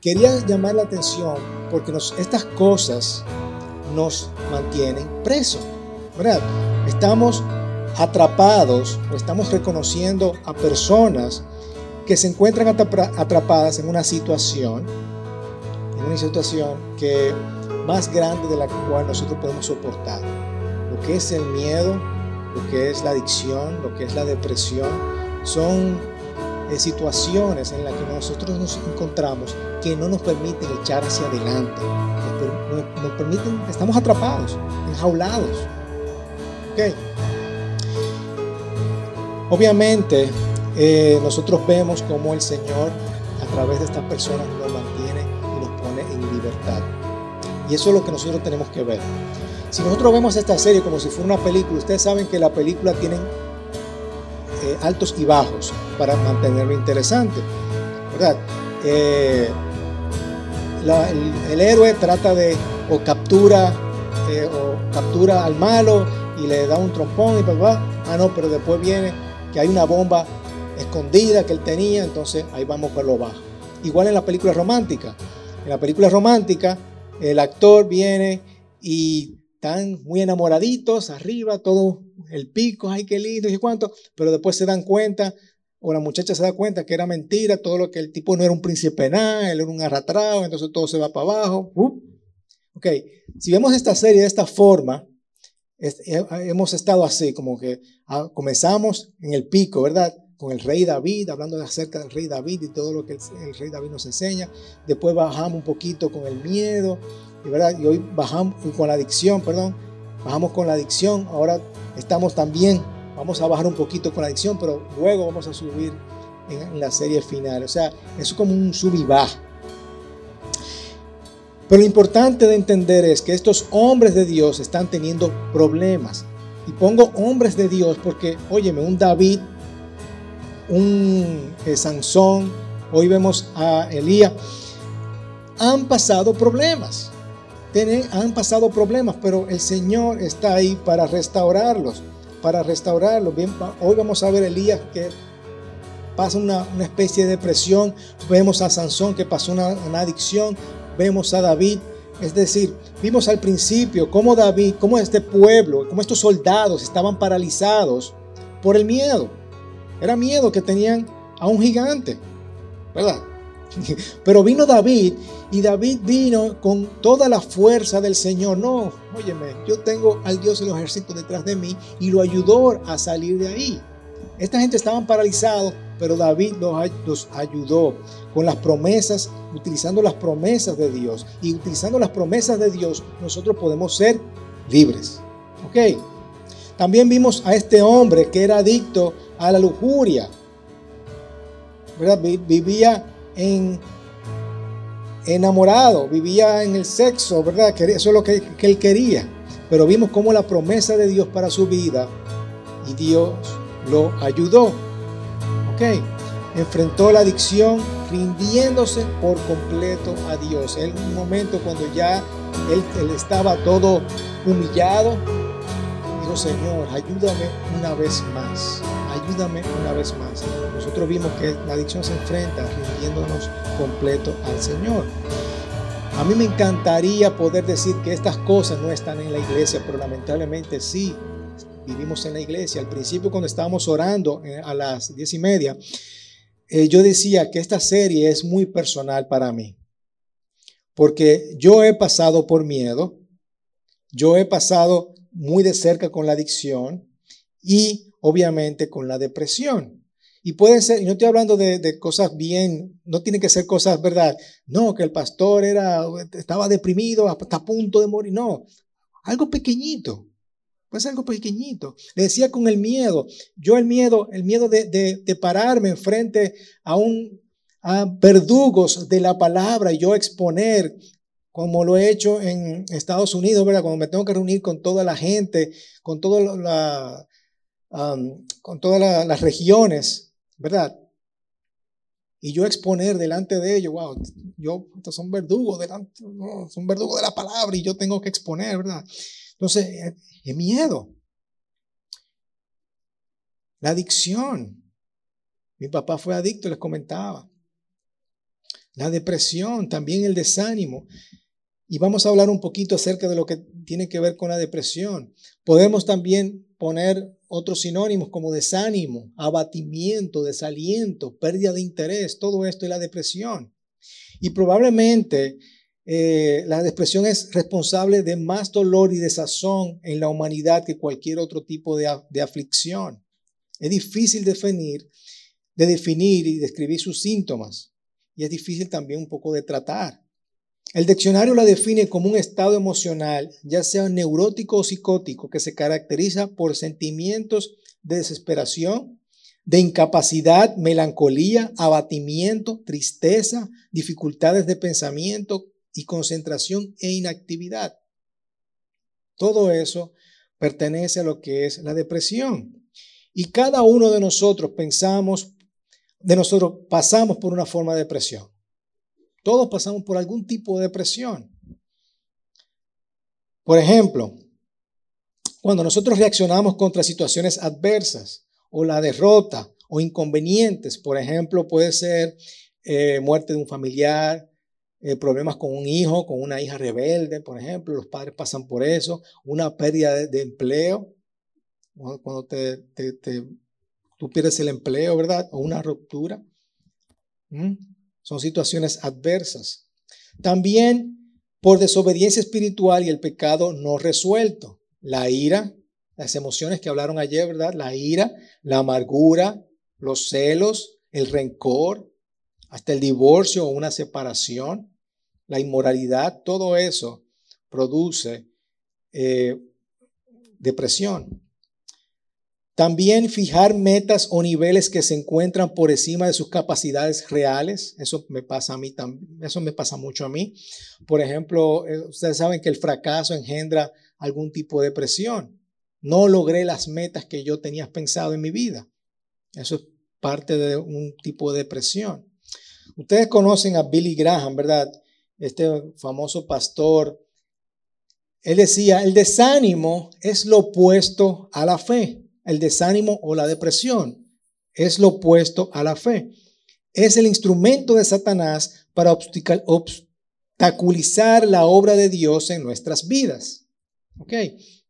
quería llamar la atención porque estas cosas nos mantienen presos, ¿verdad? Estamos atrapados o estamos reconociendo a personas que se encuentran atrapadas en una situación, en una situación que más grande de la cual nosotros podemos soportar. Lo que es el miedo, lo que es la adicción, lo que es la depresión, son situaciones en las que nosotros nos encontramos que no nos permiten echar hacia adelante, nos, permiten, estamos atrapados, enjaulados. ¿Okay? Obviamente, eh, nosotros vemos cómo el Señor a través de estas personas nos mantiene y nos pone en libertad. Y eso es lo que nosotros tenemos que ver. Si nosotros vemos esta serie como si fuera una película, ustedes saben que la película tiene eh, altos y bajos para mantenerlo interesante, ¿verdad? Eh, el, héroe trata de o captura o captura al malo y le da un trompón y papá, ah no, pero después viene que hay una bomba escondida que él tenía, entonces ahí vamos por lo bajo. Igual en la película romántica. En la película romántica, el actor viene y están muy enamoraditos, arriba, todo el pico, ay, qué lindo y cuánto, pero después se dan cuenta, o la muchacha se da cuenta que era mentira, todo lo que el tipo no era un príncipe nada, él era un arrastrado, entonces todo se va para abajo. Ok, si vemos esta serie de esta forma, hemos estado así, como que ah, comenzamos en el pico, ¿verdad? Con el rey David, hablando acerca del rey David y todo lo que el, rey David nos enseña. Después bajamos un poquito con el miedo, ¿verdad? Y hoy bajamos con la adicción, perdón, bajamos con la adicción. Ahora estamos también, vamos a bajar un poquito con la adicción, pero luego vamos a subir en, la serie final. O sea, es como un sub y baja. Pero lo importante de entender es que estos hombres de Dios están teniendo problemas. Y pongo hombres de Dios porque, óyeme, un David, un eh, Sansón, hoy vemos a Elías, han pasado problemas. han pasado problemas, pero el Señor está ahí para restaurarlos, para restaurarlos. Bien, hoy vamos a ver a Elías que pasa una, especie de depresión, vemos a Sansón que pasó una adicción, vemos a David. Es decir, vimos al principio cómo David, cómo este pueblo, cómo estos soldados estaban paralizados por el miedo. Era miedo que tenían a un gigante, ¿verdad? Pero vino David y David vino con toda la fuerza del Señor. No, óyeme, yo tengo al Dios de los ejércitos detrás de mí y lo ayudó a salir de ahí. Esta gente estaban paralizados, pero David los, ayudó con las promesas, utilizando las promesas de Dios. Y utilizando las promesas de Dios, nosotros podemos ser libres. ¿Ok? También vimos a este hombre que era adicto a la lujuria. ¿verdad? Vivía en enamorado, vivía en el sexo, ¿verdad? Eso es lo que, él quería. Pero vimos cómo la promesa de Dios para su vida y Dios lo ayudó. ¿Ok? Enfrentó la adicción rindiéndose por completo a Dios. En un momento cuando ya él, él estaba todo humillado, dijo, Señor, ayúdame una vez más. Ayúdame una vez más. Nosotros vimos que la adicción se enfrenta rindiéndonos completo al Señor. A mí me encantaría poder decir que estas cosas no están en la iglesia, pero lamentablemente sí vivimos en la iglesia. Al principio cuando estábamos orando eh, a las diez y media, eh, yo decía que esta serie es muy personal para mí. Porque yo he pasado por miedo, yo he pasado muy de cerca con la adicción y obviamente con la depresión. Y puede ser, y no estoy hablando de, cosas bien, no tiene que ser cosas verdad. No, que el pastor era, estaba deprimido hasta a punto de morir. No, algo pequeñito. Pues algo pequeñito. Le decía con el miedo. Yo el miedo, el miedo de, de, pararme enfrente a un a verdugos de la palabra y yo exponer, como lo he hecho en Estados Unidos, ¿verdad? Cuando me tengo que reunir con toda la gente, con, todo la, con todas las regiones, ¿verdad? Y yo exponer delante de ellos, wow, yo, estos son verdugos, delante, son verdugos de la palabra y yo tengo que exponer, ¿verdad? Entonces, es miedo. La adicción. Mi papá fue adicto, les comentaba. la depresión, también el desánimo. Y vamos a hablar un poquito acerca de lo que tiene que ver con la depresión. Podemos también poner otros sinónimos como desánimo, abatimiento, desaliento, pérdida de interés, todo esto es la depresión. Y probablemente eh, la depresión es responsable de más dolor y desazón en la humanidad que cualquier otro tipo de, de aflicción. Es difícil definir, de definir y describir sus síntomas y es difícil también un poco de tratar. El diccionario la define como un estado emocional, ya sea neurótico o psicótico, que se caracteriza por sentimientos de desesperación, de incapacidad, melancolía, abatimiento, tristeza, dificultades de pensamiento y concentración e inactividad. Todo eso pertenece a lo que es la depresión. Y cada uno de nosotros pensamos, de nosotros pasamos por una forma de depresión. Todos pasamos por algún tipo de depresión. Por ejemplo, cuando nosotros reaccionamos contra situaciones adversas o la derrota o inconvenientes, por ejemplo, puede ser eh, muerte de un familiar, eh, problemas con un hijo, con una hija rebelde, por ejemplo, los padres pasan por eso, una pérdida de, empleo, cuando te, tú pierdes el empleo, ¿verdad? O una ruptura. Son situaciones adversas. También por desobediencia espiritual y el pecado no resuelto. La ira, las emociones que hablaron ayer, ¿verdad? La ira, la amargura, los celos, el rencor, hasta el divorcio o una separación, la inmoralidad, todo eso produce eh, depresión. También fijar metas o niveles que se encuentran por encima de sus capacidades reales. Eso me pasa a mí también. Eso me pasa mucho a mí. Por ejemplo, eh, ustedes saben que el fracaso engendra algún tipo de presión. No logré las metas que yo tenía pensado en mi vida. Eso es parte de un tipo de depresión. Ustedes conocen a Billy Graham, ¿verdad? Este famoso pastor. Él decía, el desánimo es lo opuesto a la fe el desánimo o la depresión. Es lo opuesto a la fe. Es el instrumento de Satanás para obstaculizar la obra de Dios en nuestras vidas. ¿Ok?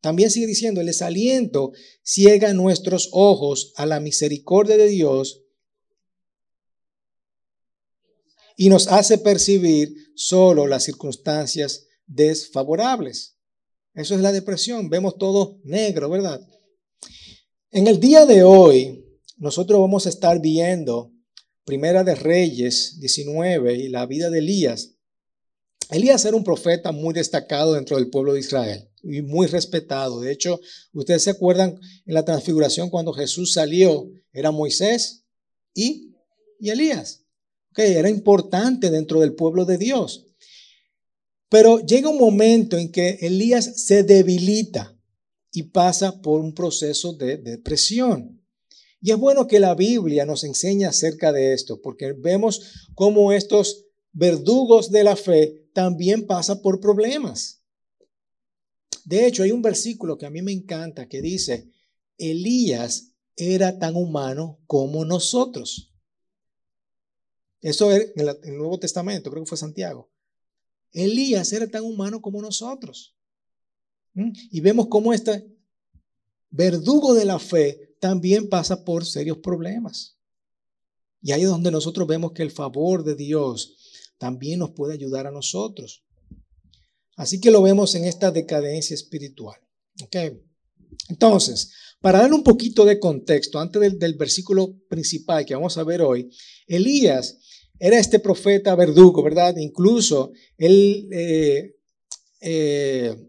También sigue diciendo, el desaliento ciega nuestros ojos a la misericordia de Dios y nos hace percibir solo las circunstancias desfavorables. Eso es la depresión. Vemos todo negro, ¿verdad? En el día de hoy, nosotros vamos a estar viendo Primera de Reyes 19 y la vida de Elías. Elías era un profeta muy destacado dentro del pueblo de Israel y muy respetado. De hecho, ustedes se acuerdan en la transfiguración cuando Jesús salió, era Moisés y, y Elías. Okay, era importante dentro del pueblo de Dios. Pero llega un momento en que Elías se debilita y pasa por un proceso de depresión. Y es bueno que la Biblia nos enseñe acerca de esto, porque vemos cómo estos verdugos de la fe también pasan por problemas. De hecho, hay un versículo que a mí me encanta que dice, Elías era tan humano como nosotros. Eso es en el Nuevo Testamento, creo que fue Santiago. Elías era tan humano como nosotros. Y vemos cómo este verdugo de la fe también pasa por serios problemas. Y ahí es donde nosotros vemos que el favor de Dios también nos puede ayudar a nosotros. Así que lo vemos en esta decadencia espiritual. Entonces, para dar un poquito de contexto, antes del, versículo principal que vamos a ver hoy, Elías era este profeta verdugo, ¿verdad? Incluso él eh, eh,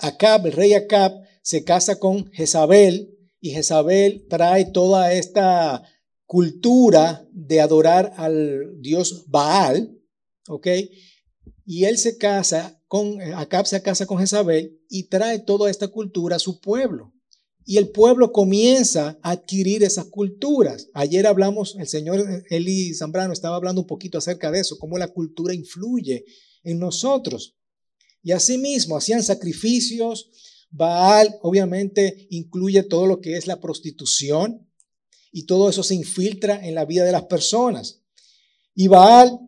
Acab, el rey Acab, se casa con Jezabel y Jezabel trae toda esta cultura de adorar al dios Baal, ¿ok? Y él se casa con, Acab se casa con Jezabel y trae toda esta cultura a su pueblo. Y el pueblo comienza a adquirir esas culturas. Ayer hablamos, el señor Eli Zambrano estaba hablando un poquito acerca de eso, cómo la cultura influye en nosotros. Y asimismo hacían sacrificios. Baal obviamente incluye todo lo que es la prostitución y todo eso se infiltra en la vida de las personas. Y Baal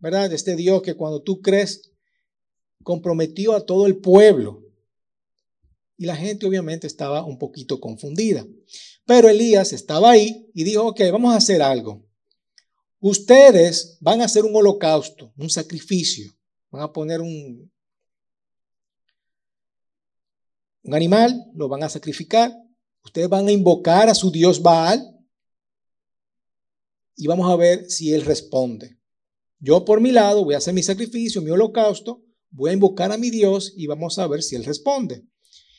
¿verdad? Este Dios que cuando tú crees comprometió a todo el pueblo. Y la gente obviamente estaba un poquito confundida. Pero Elías estaba ahí y dijo, ok, vamos a hacer algo. Ustedes van a hacer un holocausto, un sacrificio. Van a poner un, un animal, lo van a sacrificar. Ustedes van a invocar a su dios Baal y vamos a ver si él responde. Yo por mi lado voy a hacer mi sacrificio, mi holocausto, voy a invocar a mi Dios y vamos a ver si él responde.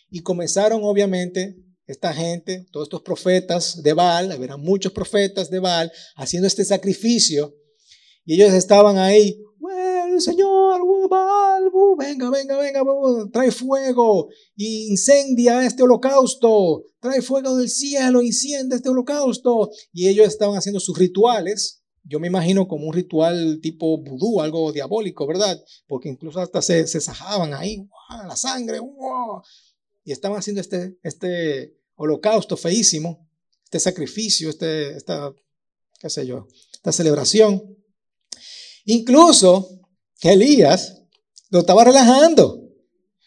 Y comenzaron obviamente esta gente, todos estos profetas de Baal, había muchos profetas de Baal haciendo este sacrificio y ellos estaban ahí, Señor, Baal, venga, venga, venga, trae fuego y incendia este holocausto, trae fuego del cielo, incendia este holocausto. Y ellos estaban haciendo sus rituales, yo me imagino como un ritual tipo vudú, algo diabólico, ¿verdad? Porque incluso hasta se, sajaban ahí, la sangre, y estaban haciendo este, este holocausto feísimo, este sacrificio, este, esta, qué sé yo, esta celebración. Incluso Elías lo estaba relajando.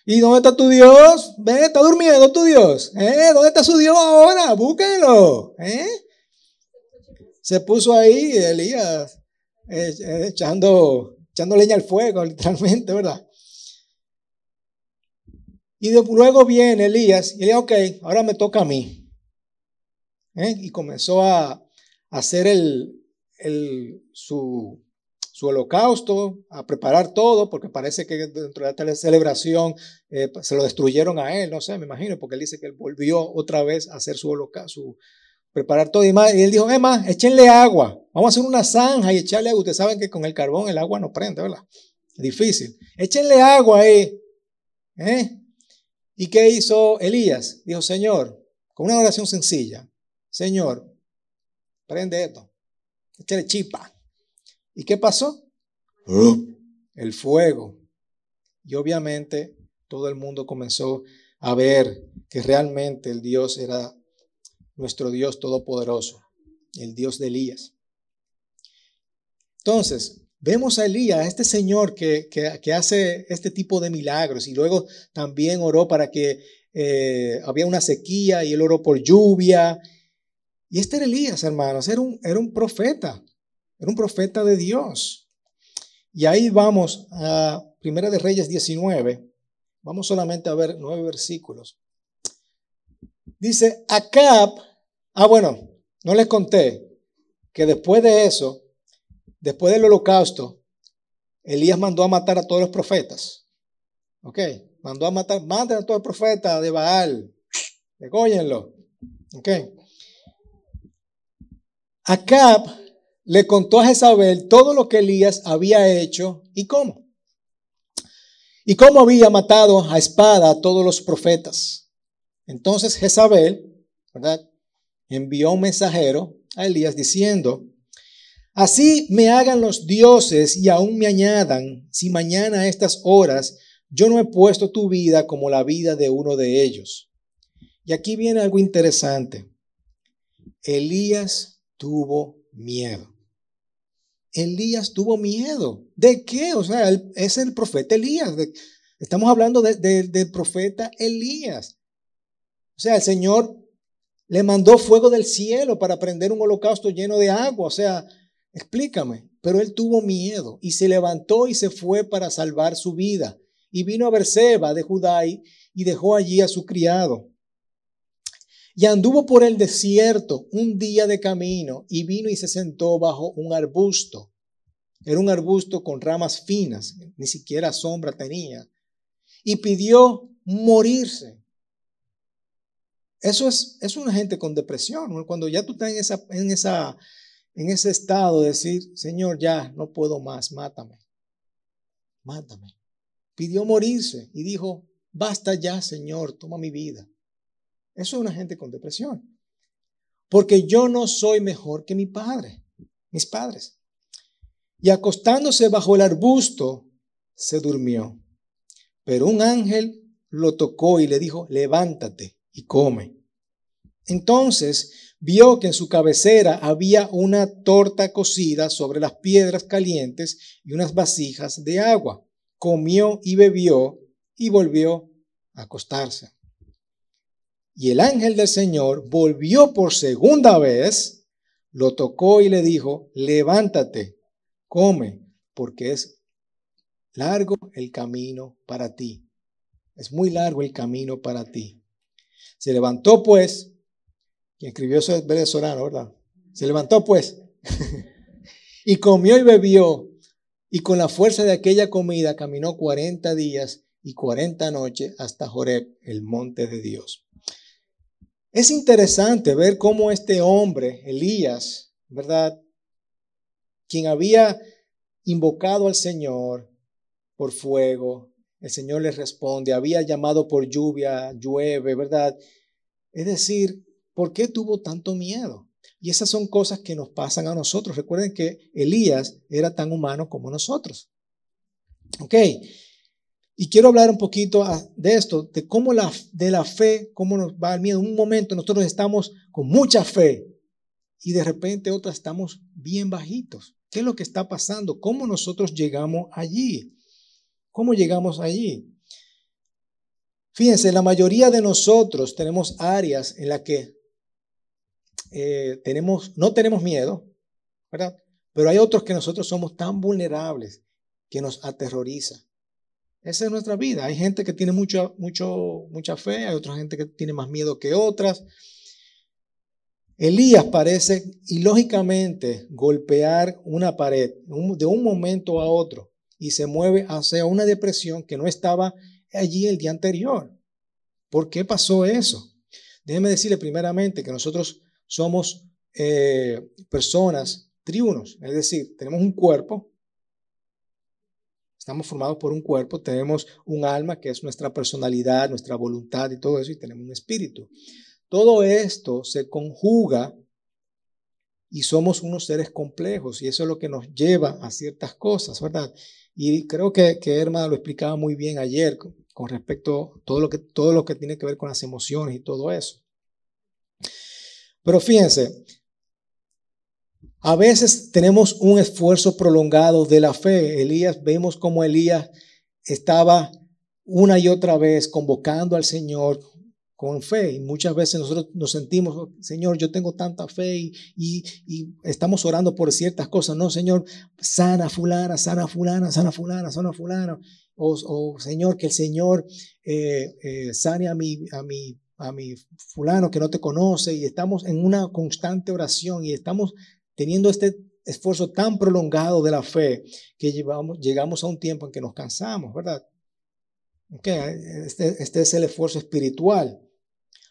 ¿Y dónde está tu Dios? Ve, está durmiendo tu Dios. ¿Eh? ¿Dónde está su Dios ahora? Búsquenlo. ¿Eh? Se puso ahí Elías eh, eh, echando, echando leña al fuego, literalmente, ¿verdad? Y luego viene Elías y le dice, ok, ahora me toca a mí. ¿Eh? Y comenzó a, hacer el, su, holocausto, a preparar todo, porque parece que dentro de la celebración eh, se lo destruyeron a él, no sé, me imagino, porque él dice que él volvió otra vez a hacer su holocausto, preparar todo y más. Y él dijo, más, échenle agua, vamos a hacer una zanja y echarle agua. Ustedes saben que con el carbón el agua no prende, ¿verdad? Difícil. Échenle agua ahí. ¿eh? ¿Y qué hizo Elías? Dijo, Señor, con una oración sencilla, Señor, prende esto, échale chipa. ¿Y qué pasó? El fuego. Y obviamente todo el mundo comenzó a ver que realmente el Dios era nuestro Dios todopoderoso, el Dios de Elías. Entonces, Vemos a Elías, a este señor que, hace este tipo de milagros y luego también oró para que eh, había una sequía y él oró por lluvia. Y este era Elías, hermanos, era un, era un profeta, era un profeta de Dios. Y ahí vamos a Primera de Reyes 19, vamos solamente a ver nueve versículos. Dice, Acab, ah bueno, no les conté que después de eso, Después del holocausto, Elías mandó a matar a todos los profetas. ¿Ok? Mandó a matar, maten a todos los profetas de Baal. Degóyenlo. ¿Ok? Acab le contó a Jezabel todo lo que Elías había hecho y cómo. Y cómo había matado a espada a todos los profetas. Entonces Jezabel, ¿verdad? Envió un mensajero a Elías diciendo, Así me hagan los dioses y aún me añadan, si mañana a estas horas yo no he puesto tu vida como la vida de uno de ellos. Y aquí viene algo interesante. Elías tuvo miedo. Elías tuvo miedo. ¿De qué? O sea, es el profeta Elías. estamos hablando del profeta Elías. O sea, el Señor le mandó fuego del cielo para prender un holocausto lleno de agua. O sea, Explícame. Pero él tuvo miedo y se levantó y se fue para salvar su vida. Y vino a Berseba de Judá y dejó allí a su criado. Y anduvo por el desierto un día de camino y vino y se sentó bajo un arbusto. Era un arbusto con ramas finas, ni siquiera sombra tenía. Y pidió morirse. Eso es, es una gente con depresión. Cuando ya tú estás en en esa en ese estado de decir, Señor, ya no puedo más, mátame, mátame. Pidió morirse y dijo, basta ya, Señor, toma mi vida. Eso es una gente con depresión. Porque yo no soy mejor que mi padre, mis padres. Y acostándose bajo el arbusto, se durmió. Pero un ángel lo tocó y le dijo, levántate y come. Entonces vio que en su cabecera había una torta cocida sobre las piedras calientes y unas vasijas de agua. Comió y bebió y volvió a acostarse. Y el ángel del Señor volvió por segunda vez, lo tocó y le dijo, levántate, come, porque es largo el camino para ti. Es muy largo el camino para ti. Se levantó pues quien escribió eso es venezolano, ¿verdad? Se levantó pues y comió y bebió y con la fuerza de aquella comida caminó 40 días y 40 noches hasta Joreb, el monte de Dios. Es interesante ver cómo este hombre, Elías, ¿verdad? Quien había invocado al Señor por fuego, el Señor le responde, había llamado por lluvia, llueve, ¿verdad? Es decir, ¿Por qué tuvo tanto miedo? Y esas son cosas que nos pasan a nosotros. Recuerden que Elías era tan humano como nosotros. Ok. Y quiero hablar un poquito de esto, de cómo la, de la fe, cómo nos va el miedo. En un momento nosotros estamos con mucha fe y de repente otras estamos bien bajitos. ¿Qué es lo que está pasando? ¿Cómo nosotros llegamos allí? ¿Cómo llegamos allí? Fíjense, la mayoría de nosotros tenemos áreas en las que eh, tenemos, no tenemos miedo, ¿verdad? Pero hay otros que nosotros somos tan vulnerables que nos aterroriza. Esa es nuestra vida. Hay gente que tiene mucho, mucho, mucha fe, hay otra gente que tiene más miedo que otras. Elías parece ilógicamente golpear una pared de un momento a otro y se mueve hacia una depresión que no estaba allí el día anterior. ¿Por qué pasó eso? Déjeme decirle primeramente que nosotros somos eh, personas triunos, es decir, tenemos un cuerpo, estamos formados por un cuerpo, tenemos un alma que es nuestra personalidad, nuestra voluntad y todo eso, y tenemos un espíritu. Todo esto se conjuga y somos unos seres complejos y eso es lo que nos lleva a ciertas cosas, ¿verdad? Y creo que, que Herma lo explicaba muy bien ayer con, respecto a todo lo, que, todo lo que tiene que ver con las emociones y todo eso. Pero fíjense, a veces tenemos un esfuerzo prolongado de la fe. Elías, vemos como Elías estaba una y otra vez convocando al Señor con fe. Y muchas veces nosotros nos sentimos, Señor, yo tengo tanta fe y, estamos orando por ciertas cosas. No, Señor, sana fulana, sana fulana, sana fulana, sana fulana. O, Señor, que el Señor eh, eh, sane a mi, a mi a mi fulano que no te conoce y estamos en una constante oración y estamos teniendo este esfuerzo tan prolongado de la fe que llevamos, llegamos a un tiempo en que nos cansamos, ¿verdad? Este, este es el esfuerzo espiritual.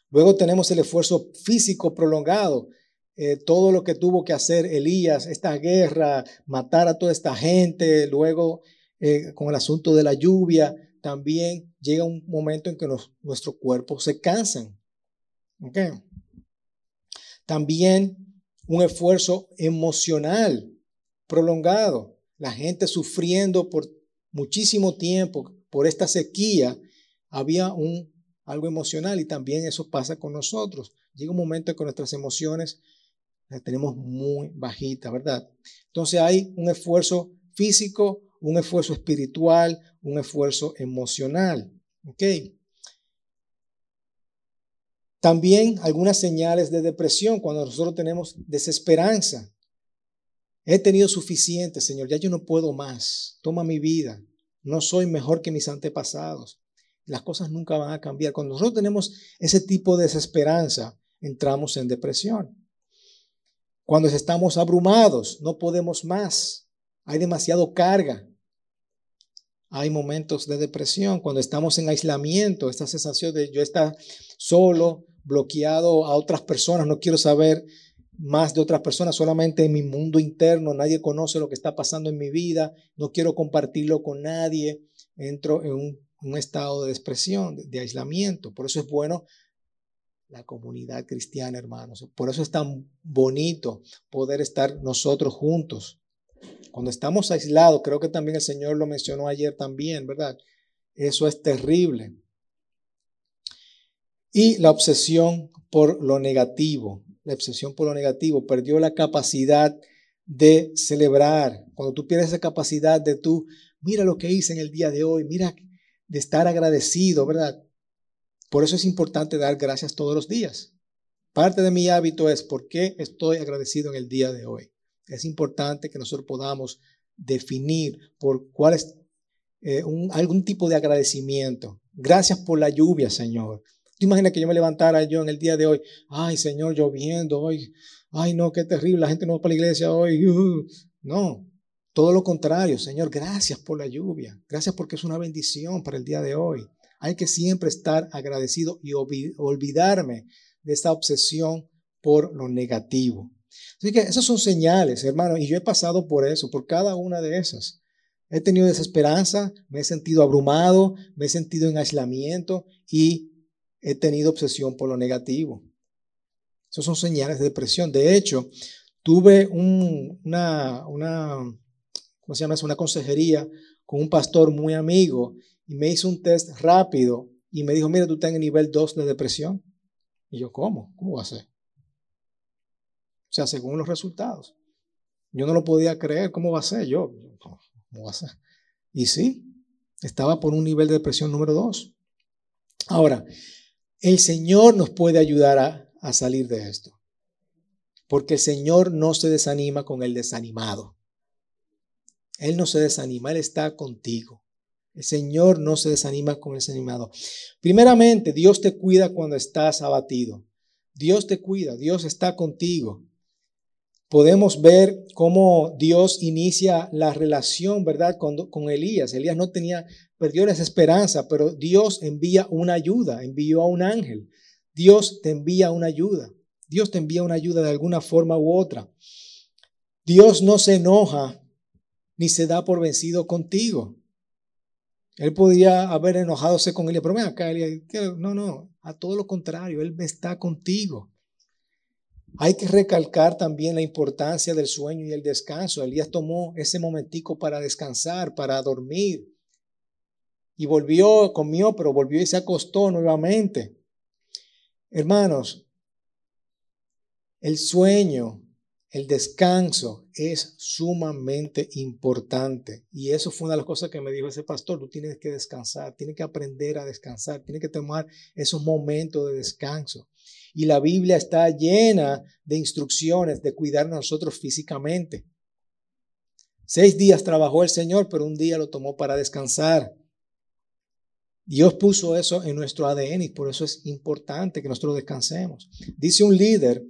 Luego tenemos el esfuerzo físico prolongado. Eh, todo lo que tuvo que hacer Elías, esta guerra, matar a toda esta gente, luego eh, con el asunto de la lluvia, también llega un momento en que nuestro cuerpo se cansan. También un esfuerzo emocional prolongado. La gente sufriendo por muchísimo tiempo por esta sequía, había un, algo emocional y también eso pasa con nosotros. Llega un momento en que nuestras emociones las tenemos muy bajitas, ¿verdad? Entonces hay un esfuerzo físico, un esfuerzo espiritual, un esfuerzo emocional. ¿Ok? También algunas señales de depresión cuando nosotros tenemos desesperanza. He tenido suficiente, Señor, ya yo no puedo más. Toma mi vida. No soy mejor que mis antepasados. Las cosas nunca van a cambiar. Cuando nosotros tenemos ese tipo de desesperanza, entramos en depresión. Cuando estamos abrumados, no podemos más. Hay demasiado carga hay momentos de depresión, cuando estamos en aislamiento, esta sensación de yo estar solo, bloqueado a otras personas, no quiero saber más de otras personas, solamente en mi mundo interno, nadie conoce lo que está pasando en mi vida, no quiero compartirlo con nadie, entro en un, estado de depresión, de aislamiento. Por eso es bueno la comunidad cristiana, hermanos. Por eso es tan bonito poder estar nosotros juntos cuando estamos aislados, creo que también el Señor lo mencionó ayer también, ¿verdad? Eso es terrible. Y la obsesión por lo negativo. la obsesión por lo negativo, perdió la capacidad de celebrar. Cuando tú pierdes esa capacidad de tú, mira lo que hice en el día de hoy, mira, de estar agradecido, ¿verdad? Por eso es importante dar gracias todos los días. Parte de mi hábito es por qué estoy agradecido en el día de hoy. Es importante que nosotros podamos definir por cuál es eh, algún tipo de agradecimiento. Gracias por la lluvia, Señor. ¿Tú imaginas que yo me levantara yo en el día de hoy? Ay, Señor, lloviendo hoy. Ay, no, qué terrible. La gente no va para la iglesia hoy. Uh, no, todo lo contrario. Señor, gracias por la lluvia. Gracias porque es una bendición para el día de hoy. Hay que siempre estar agradecido y olvidarme de esta obsesión por lo negativo. Así que esas son señales, hermano, y yo he pasado por eso, por cada una de esas. He tenido desesperanza, me he sentido abrumado, me he sentido en aislamiento y he tenido obsesión por lo negativo. Esas son señales de depresión. De hecho, tuve una, una, ¿cómo se llama? Una consejería con un pastor muy amigo y me hizo un test rápido y me dijo, mira, tú estás en el nivel 2 de depresión. Y yo, ¿cómo? ¿Cómo va a ser? O sea, según los resultados. Yo no lo podía creer, ¿cómo va a ser? Yo, ¿cómo va a ser? Y sí, estaba por un nivel de depresión número 2. Ahora, el Señor nos puede ayudar a, salir de esto. Porque el Señor no se desanima con el desanimado. Él no se desanima, Él está contigo. El Señor no se desanima con el desanimado. Primeramente, Dios te cuida cuando estás abatido. Dios te cuida, Dios está contigo podemos ver cómo Dios inicia la relación, ¿verdad? Con, con, Elías. Elías no tenía, perdió esa esperanza, pero Dios envía una ayuda, envió a un ángel. Dios te envía una ayuda. Dios te envía una ayuda de alguna forma u otra. Dios no se enoja ni se da por vencido contigo. Él podía haber enojadose con Elías, pero ven acá, Elías, no, no, a todo lo contrario, Él está contigo. Hay que recalcar también la importancia del sueño y el descanso. Elías tomó ese momentico para descansar, para dormir. Y volvió, comió, pero volvió y se acostó nuevamente. Hermanos, el sueño, el descanso es sumamente importante. Y eso fue una de las cosas que me dijo ese pastor. Tú tienes que descansar, tienes que aprender a descansar, tienes que tomar esos momentos de descanso. Y la Biblia está llena de instrucciones de cuidar a nosotros físicamente. Seis días trabajó el Señor, pero un día lo tomó para descansar. Dios puso eso en nuestro ADN y por eso es importante que nosotros descansemos. Dice un líder,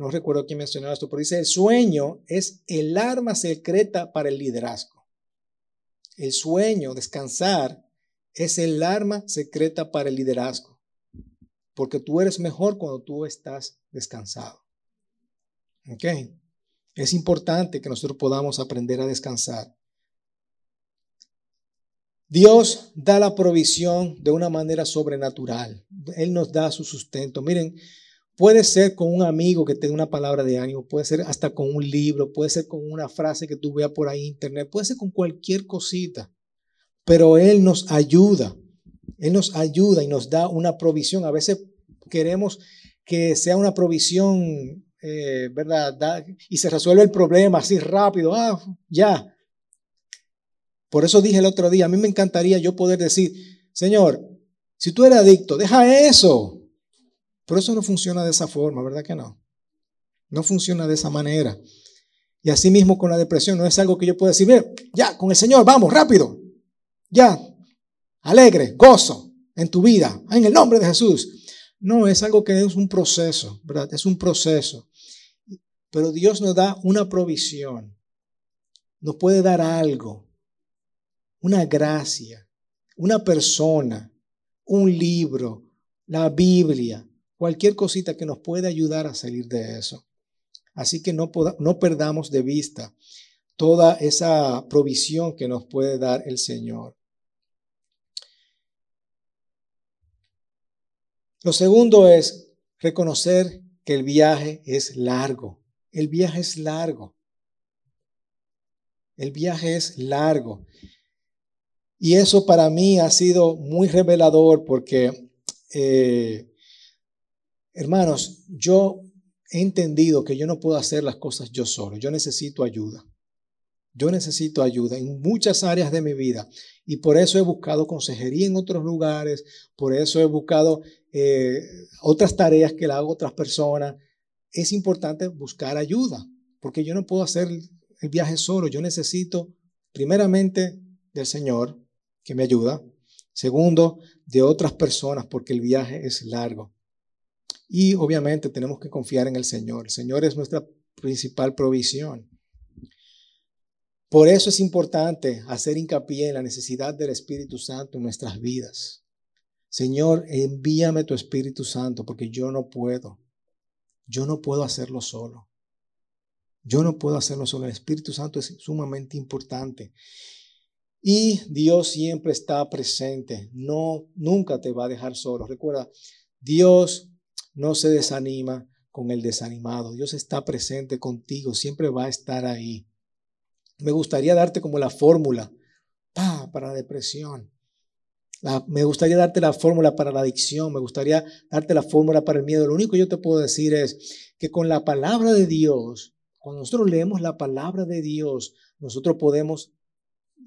no recuerdo quién mencionó esto, pero dice, el sueño es el arma secreta para el liderazgo. El sueño, descansar, es el arma secreta para el liderazgo porque tú eres mejor cuando tú estás descansado. ¿Ok? Es importante que nosotros podamos aprender a descansar. Dios da la provisión de una manera sobrenatural. Él nos da su sustento. Miren, puede ser con un amigo que te dé una palabra de ánimo, puede ser hasta con un libro, puede ser con una frase que tú veas por ahí en internet, puede ser con cualquier cosita, pero Él nos ayuda. Él nos ayuda y nos da una provisión. A veces queremos que sea una provisión, eh, ¿verdad? y se resuelve el problema así rápido, ah, ya. Por eso dije el otro día, a mí me encantaría yo poder decir, Señor, si tú eres adicto, deja eso. Pero eso no funciona de esa forma, ¿verdad que no? No funciona de esa manera. Y así mismo con la depresión, no es algo que yo pueda decir, ya, con el Señor, vamos, rápido. Ya, alegre, gozo en tu vida, en el nombre de Jesús. No, es algo que es un proceso, ¿verdad? Es un proceso. Pero Dios nos da una provisión. Nos puede dar algo, una gracia, una persona, un libro, la Biblia, cualquier cosita que nos pueda ayudar a salir de eso. Así que no, no perdamos de vista toda esa provisión que nos puede dar el Señor. Lo segundo es reconocer que el viaje es largo. El viaje es largo. El viaje es largo. Y eso para mí ha sido muy revelador porque, eh, hermanos, yo he entendido que yo no puedo hacer las cosas yo solo, yo necesito ayuda. Yo necesito ayuda en muchas áreas de mi vida y por eso he buscado consejería en otros lugares, por eso he buscado eh, otras tareas que la hago otras personas. Es importante buscar ayuda porque yo no puedo hacer el viaje solo, yo necesito primeramente del Señor que me ayuda, segundo de otras personas porque el viaje es largo. Y obviamente tenemos que confiar en el Señor. El Señor es nuestra principal provisión. Por eso es importante hacer hincapié en la necesidad del Espíritu Santo en nuestras vidas. Señor, envíame tu Espíritu Santo porque yo no puedo. Yo no puedo hacerlo solo. Yo no puedo hacerlo solo. El Espíritu Santo es sumamente importante. Y Dios siempre está presente. No, nunca te va a dejar solo. Recuerda, Dios no se desanima con el desanimado. Dios está presente contigo. Siempre va a estar ahí me gustaría darte como la fórmula para la depresión. me gustaría darte la fórmula para la adicción, me gustaría darte la fórmula para el miedo. Lo único que yo te puedo decir es que con la palabra de Dios, cuando nosotros leemos la palabra de Dios, nosotros podemos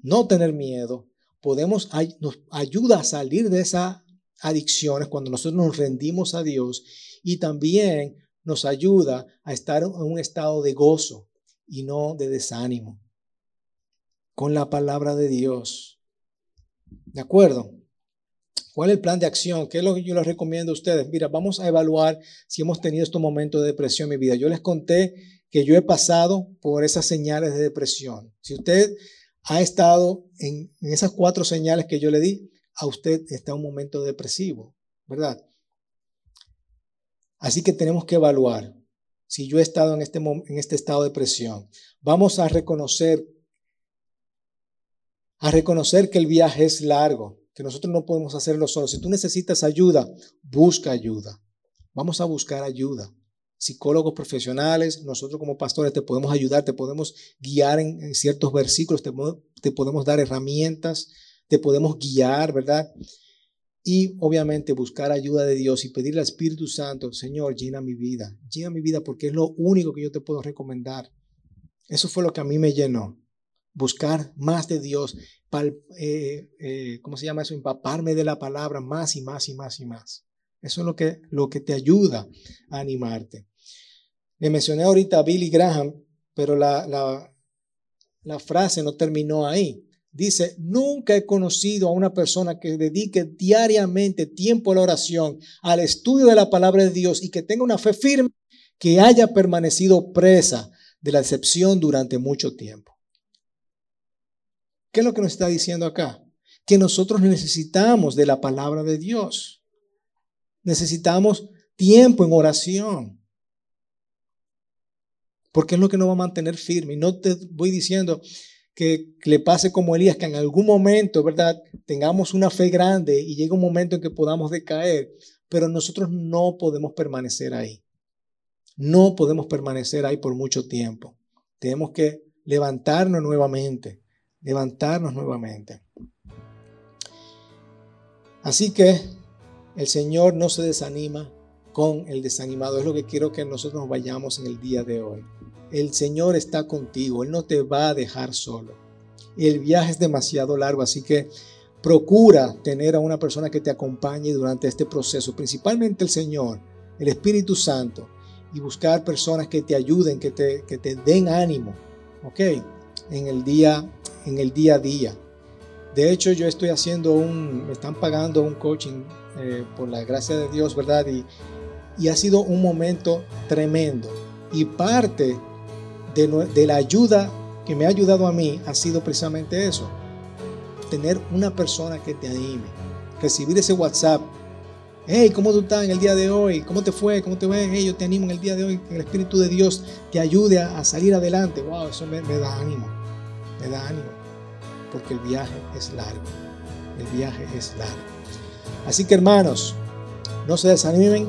no tener miedo, podemos, nos ayuda a salir de esas adicciones cuando nosotros nos rendimos a Dios y también nos ayuda a estar en un estado de gozo y no de desánimo con la palabra de Dios. ¿De acuerdo? ¿Cuál es el plan de acción? ¿Qué es lo que yo les recomiendo a ustedes? Mira, vamos a evaluar si hemos tenido estos momentos de depresión en mi vida. Yo les conté que yo he pasado por esas señales de depresión. Si usted ha estado en, esas cuatro señales que yo le di, a usted está en un momento depresivo, ¿verdad? Así que tenemos que evaluar si yo he estado en este, en este estado de depresión. Vamos a reconocer a reconocer que el viaje es largo, que nosotros no podemos hacerlo solos. Si tú necesitas ayuda, busca ayuda. Vamos a buscar ayuda. Psicólogos profesionales, nosotros como pastores te podemos ayudar, te podemos guiar en, ciertos versículos, te, te podemos dar herramientas, te podemos guiar, ¿verdad? Y obviamente buscar ayuda de Dios y pedirle al Espíritu Santo, Señor, llena mi vida, llena mi vida porque es lo único que yo te puedo recomendar. Eso fue lo que a mí me llenó buscar más de Dios, eh, eh, ¿cómo se llama eso? Empaparme de la palabra más y más y más y más. Eso es lo que, lo que te ayuda a animarte. Le mencioné ahorita a Billy Graham, pero la, la frase no terminó ahí. Dice, nunca he conocido a una persona que dedique diariamente tiempo a la oración, al estudio de la palabra de Dios y que tenga una fe firme que haya permanecido presa de la decepción durante mucho tiempo. ¿Qué es lo que nos está diciendo acá? Que nosotros necesitamos de la palabra de Dios. Necesitamos tiempo en oración. Porque es lo que nos va a mantener firme. Y no te voy diciendo que, le pase como Elías, que en algún momento, ¿verdad? Tengamos una fe grande y llegue un momento en que podamos decaer. Pero nosotros no podemos permanecer ahí. No podemos permanecer ahí por mucho tiempo. Tenemos que levantarnos nuevamente levantarnos nuevamente. Así que el Señor no se desanima con el desanimado. Es lo que quiero que nosotros nos vayamos en el día de hoy. El Señor está contigo, Él no te va a dejar solo. El viaje es demasiado largo, así que procura tener a una persona que te acompañe durante este proceso, principalmente el Señor, el Espíritu Santo, y buscar personas que te ayuden, que te, que te den ánimo, ¿ok? En el día en el día a día. De hecho, yo estoy haciendo un, me están pagando un coaching eh, por la gracia de Dios, ¿verdad? Y, y, ha sido un momento tremendo. Y parte de, la ayuda que me ha ayudado a mí ha sido precisamente eso. Tener una persona que te anime. Recibir ese WhatsApp. Hey, ¿cómo tú estás en el día de hoy? ¿Cómo te fue? ¿Cómo te ves? Yo te animo en el día de hoy. Que el Espíritu de Dios te ayude a, salir adelante. Wow, eso me da ánimo. Me da ánimo porque el viaje es largo. El viaje es largo. Así que hermanos, no se desanimen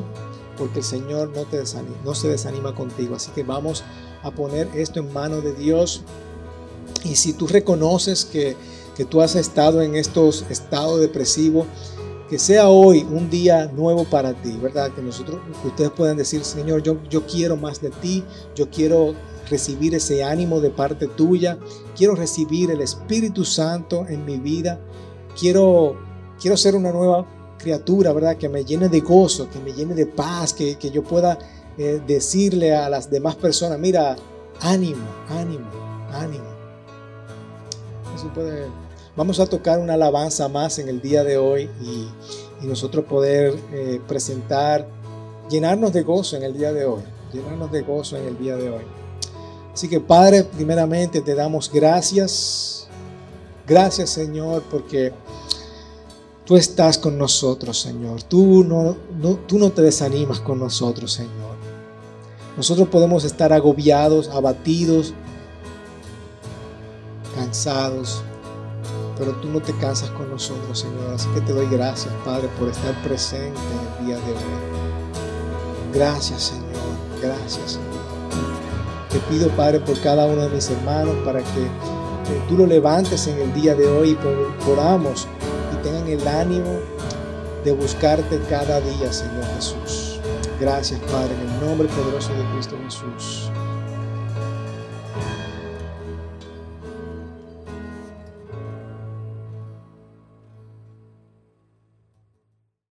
porque el Señor no, te desanima, no se desanima contigo. Así que vamos a poner esto en manos de Dios. Y si tú reconoces que, que tú has estado en estos estados depresivos, que sea hoy un día nuevo para ti, ¿verdad? Que nosotros, que ustedes puedan decir, Señor, yo, yo quiero más de ti, yo quiero recibir ese ánimo de parte tuya, quiero recibir el Espíritu Santo en mi vida, quiero, quiero ser una nueva criatura, ¿verdad? Que me llene de gozo, que me llene de paz, que, que yo pueda eh, decirle a las demás personas, mira, ánimo, ánimo, ánimo. Eso puede Vamos a tocar una alabanza más en el día de hoy y, nosotros poder eh, presentar, llenarnos de gozo en el día de hoy, llenarnos de gozo en el día de hoy. Así que Padre, primeramente te damos gracias, gracias Señor, porque tú estás con nosotros, Señor. Tú no, tú no te desanimas con nosotros, Señor. Nosotros podemos estar agobiados, abatidos, cansados, pero tú no te cansas con nosotros, Señor. Así que te doy gracias, Padre, por estar presente en el día de hoy. Gracias, Señor. Gracias, Señor. Te pido, Padre, por cada uno de mis hermanos, para que tú lo levantes en el día de hoy y podamos y tengan el ánimo de buscarte cada día, Señor Jesús. Gracias, Padre, en el nombre poderoso de Cristo Jesús.